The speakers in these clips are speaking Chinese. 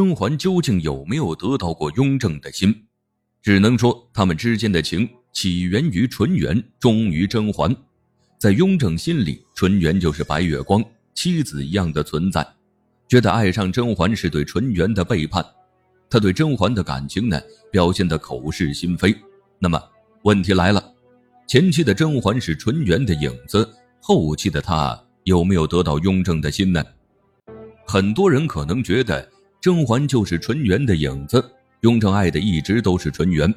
甄嬛究竟有没有得到过雍正的心？只能说他们之间的情起源于纯元，终于甄嬛。在雍正心里，纯元就是白月光，妻子一样的存在，觉得爱上甄嬛是对纯元的背叛。他对甄嬛的感情呢，表现的口是心非。那么问题来了，前期的甄嬛是纯元的影子，后期的她有没有得到雍正的心呢？很多人可能觉得甄嬛就是纯元的影子，雍正爱的一直都是纯元。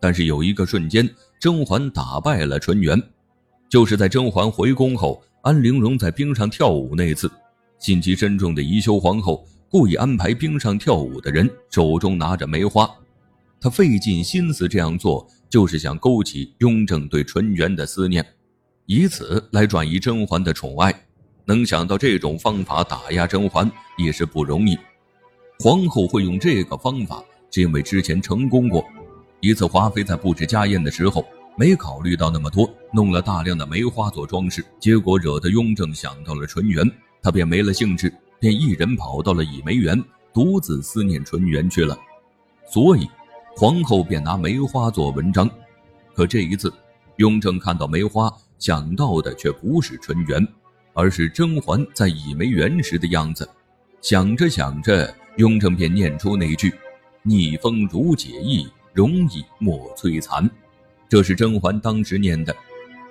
但是有一个瞬间，甄嬛打败了纯元，就是在甄嬛回宫后，安陵容在冰上跳舞那次，心机深重的宜修皇后。故意安排冰上跳舞的人手中拿着梅花，她费尽心思这样做，就是想勾起雍正对纯元的思念，以此来转移甄嬛的宠爱。能想到这种方法打压甄嬛也是不容易。皇后会用这个方法，是因为之前成功过。一次华妃在布置家宴的时候，没考虑到那么多，弄了大量的梅花做装饰，结果惹得雍正想到了纯元，他便没了兴致。便一人跑到了倚梅园，独自思念纯元去了。所以，皇后便拿梅花做文章。可这一次，雍正看到梅花，想到的却不是纯元，而是甄嬛在倚梅园时的样子。想着想着，雍正便念出那句：“逆风如解意，容易莫摧残。”这是甄嬛当时念的。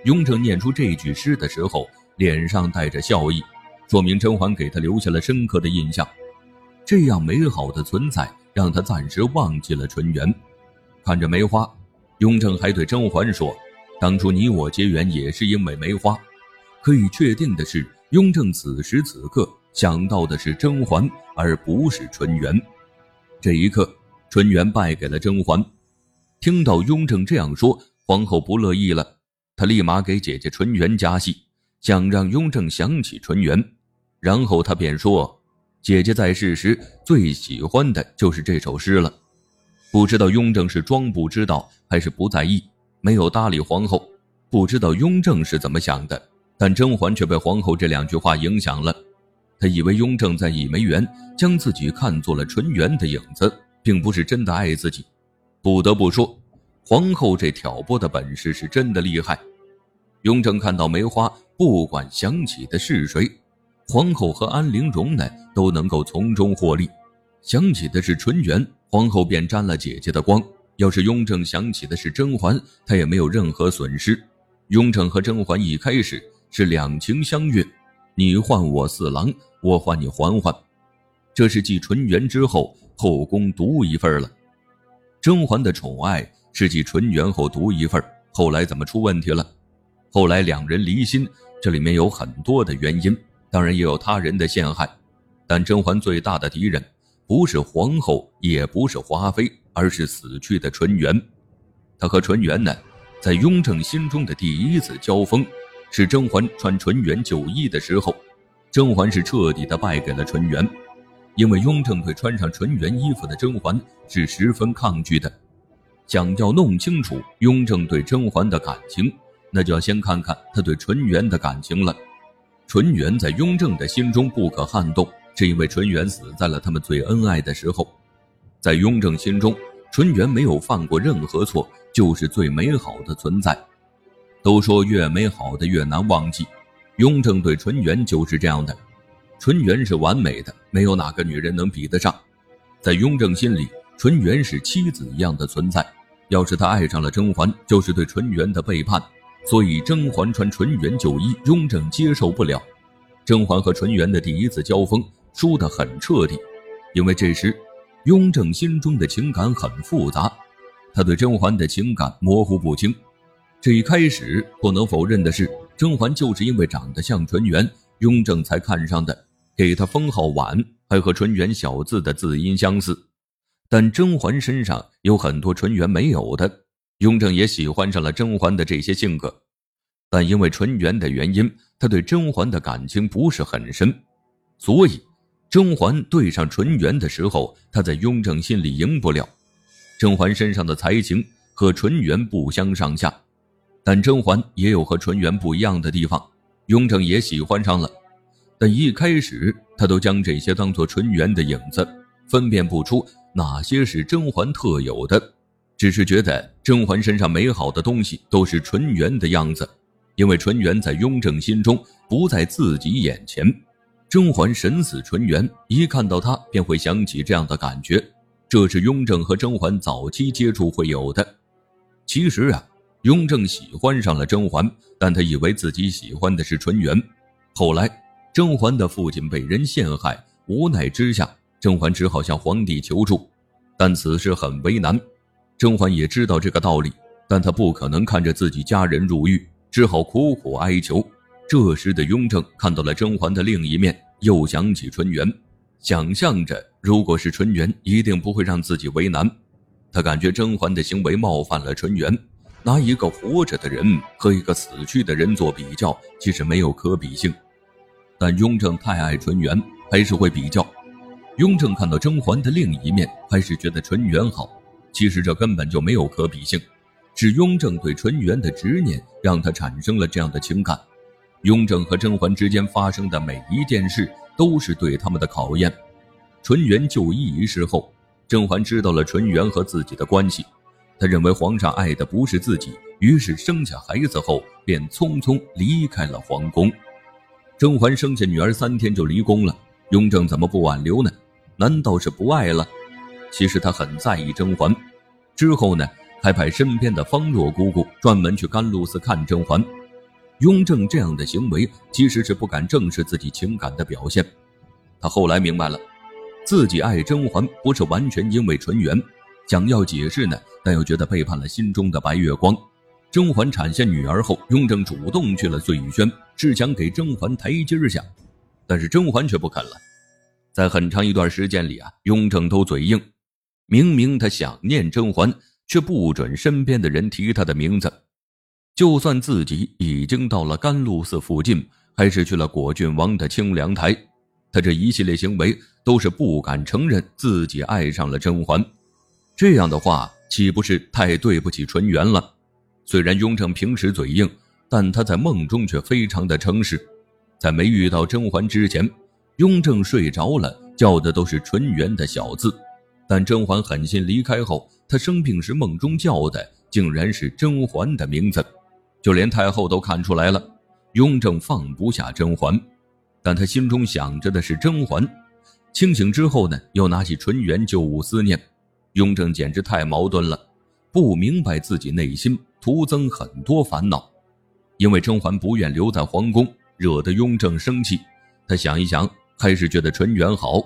雍正念出这句诗的时候，脸上带着笑意。说明甄嬛给他留下了深刻的印象，这样美好的存在让他暂时忘记了纯元。看着梅花，雍正还对甄嬛说：“当初你我结缘也是因为梅花。”可以确定的是，雍正此时此刻想到的是甄嬛，而不是纯元。这一刻，纯元败给了甄嬛。听到雍正这样说，皇后不乐意了，她立马给姐姐纯元加戏，想让雍正想起纯元。然后他便说：“姐姐在世时最喜欢的就是这首诗了。”不知道雍正是装不知道还是不在意，没有搭理皇后。不知道雍正是怎么想的，但甄嬛却被皇后这两句话影响了。他以为雍正在倚梅园将自己看作了纯元的影子，并不是真的爱自己。不得不说，皇后这挑拨的本事是真的厉害。雍正看到梅花，不管想起的是谁。皇后和安陵容呢都能够从中获利，想起的是纯元，皇后便沾了姐姐的光；要是雍正想起的是甄嬛，他也没有任何损失。雍正和甄嬛一开始是两情相悦，你唤我四郎，我唤你嬛嬛，这是继纯元之后后宫独一份了。甄嬛的宠爱是继纯元后独一份，后来怎么出问题了？后来两人离心，这里面有很多的原因。当然也有他人的陷害，但甄嬛最大的敌人不是皇后，也不是华妃，而是死去的纯元。她和纯元呢，在雍正心中的第一次交锋，是甄嬛穿纯元旧衣的时候。甄嬛是彻底的败给了纯元，因为雍正对穿上纯元衣服的甄嬛是十分抗拒的。想要弄清楚雍正对甄嬛的感情，那就要先看看他对纯元的感情了。纯元在雍正的心中不可撼动，是因为纯元死在了他们最恩爱的时候。在雍正心中，纯元没有犯过任何错，就是最美好的存在。都说越美好的越难忘记，雍正对纯元就是这样的。纯元是完美的，没有哪个女人能比得上。在雍正心里，纯元是妻子一样的存在。要是他爱上了甄嬛，就是对纯元的背叛。所以甄嬛穿纯元旧衣，雍正接受不了。甄嬛和纯元的第一次交锋输得很彻底，因为这时雍正心中的情感很复杂，他对甄嬛的情感模糊不清。这一开始不能否认的是，甄嬛就是因为长得像纯元，雍正才看上的，给她封号婉，还和纯元小字的字音相似。但甄嬛身上有很多纯元没有的。雍正也喜欢上了甄嬛的这些性格，但因为纯元的原因，他对甄嬛的感情不是很深，所以甄嬛对上纯元的时候，他在雍正心里赢不了。甄嬛身上的才情和纯元不相上下，但甄嬛也有和纯元不一样的地方，雍正也喜欢上了，但一开始他都将这些当做纯元的影子，分辨不出哪些是甄嬛特有的，只是觉得甄嬛身上美好的东西都是纯元的样子，因为纯元在雍正心中不在自己眼前。甄嬛神似纯元，一看到她便会想起这样的感觉，这是雍正和甄嬛早期接触会有的。其实啊，雍正喜欢上了甄嬛，但他以为自己喜欢的是纯元。后来，甄嬛的父亲被人陷害，无奈之下。甄嬛只好向皇帝求助，但此事很为难。甄嬛也知道这个道理，但她不可能看着自己家人入狱，只好苦苦哀求。这时的雍正看到了甄嬛的另一面，又想起纯元，想象着如果是纯元，一定不会让自己为难。他感觉甄嬛的行为冒犯了纯元，拿一个活着的人和一个死去的人做比较，其实没有可比性。但雍正太爱纯元，还是会比较。雍正看到甄嬛的另一面，还是觉得纯元好。其实这根本就没有可比性，是雍正对纯元的执念让他产生了这样的情感。雍正和甄嬛之间发生的每一件事，都是对他们的考验。纯元就医一事后，甄嬛知道了纯元和自己的关系，他认为皇上爱的不是自己，于是生下孩子后便匆匆离开了皇宫。甄嬛生下女儿三天就离宫了，雍正怎么不挽留呢？难道是不爱了？其实他很在意甄嬛。之后呢，还派身边的方若姑姑专门去甘露寺看甄嬛。雍正这样的行为其实是不敢正视自己情感的表现。他后来明白了，自己爱甄嬛不是完全因为纯元。想要解释呢，但又觉得背叛了心中的白月光。甄嬛产下女儿后，雍正主动去了醉轩，是想给甄嬛台阶下，但是甄嬛却不肯了。在很长一段时间里啊，雍正都嘴硬，明明他想念甄嬛，却不准身边的人提她的名字。就算自己已经到了甘露寺附近，还是去了果郡王的清凉台，他这一系列行为都是不敢承认自己爱上了甄嬛。这样的话，岂不是太对不起纯元了？虽然雍正平时嘴硬，但他在梦中却非常的诚实。在没遇到甄嬛之前。雍正睡着了，叫的都是纯元的小字，但甄嬛狠心离开后，他生病时梦中叫的竟然是甄嬛的名字，就连太后都看出来了。雍正放不下甄嬛，但他心中想着的是甄嬛。清醒之后呢，又拿起纯元旧物思念。雍正简直太矛盾了，不明白自己内心徒增很多烦恼，因为甄嬛不愿留在皇宫，惹得雍正生气。他想一想。还是觉得纯元好，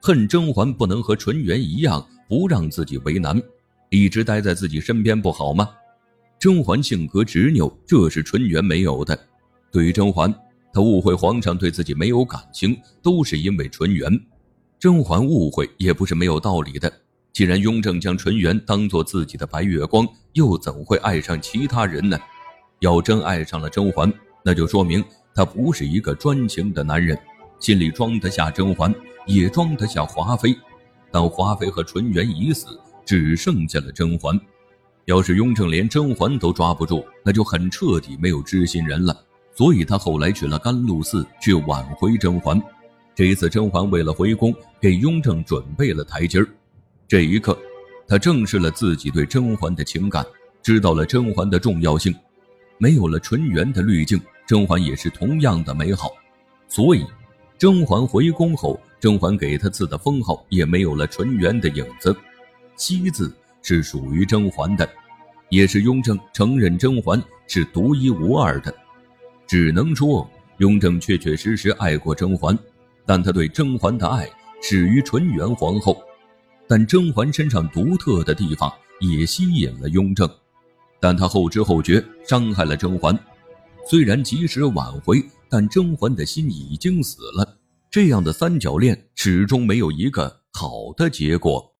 恨甄嬛不能和纯元一样，不让自己为难，一直待在自己身边不好吗？甄嬛性格执拗，这是纯元没有的。对于甄嬛，他误会皇上对自己没有感情，都是因为纯元。甄嬛误会也不是没有道理的。既然雍正将纯元当做自己的白月光，又怎会爱上其他人呢？要真爱上了甄嬛，那就说明他不是一个专情的男人。心里装得下甄嬛，也装得下华妃，但华妃和纯元已死，只剩下了甄嬛。要是雍正连甄嬛都抓不住，那就很彻底没有知心人了。所以他后来去了甘露寺去挽回甄嬛。这一次，甄嬛为了回宫，给雍正准备了台阶儿。这一刻，他正视了自己对甄嬛的情感，知道了甄嬛的重要性。没有了纯元的滤镜，甄嬛也是同样的美好。所以。甄嬛回宫后，甄嬛给他赐的封号也没有了纯元的影子，熙字是属于甄嬛的，也是雍正承认甄嬛是独一无二的。只能说，雍正确确实实爱过甄嬛，但他对甄嬛的爱始于纯元皇后。但甄嬛身上独特的地方也吸引了雍正，但他后知后觉，伤害了甄嬛。虽然及时挽回。但甄嬛的心已经死了，这样的三角恋始终没有一个好的结果。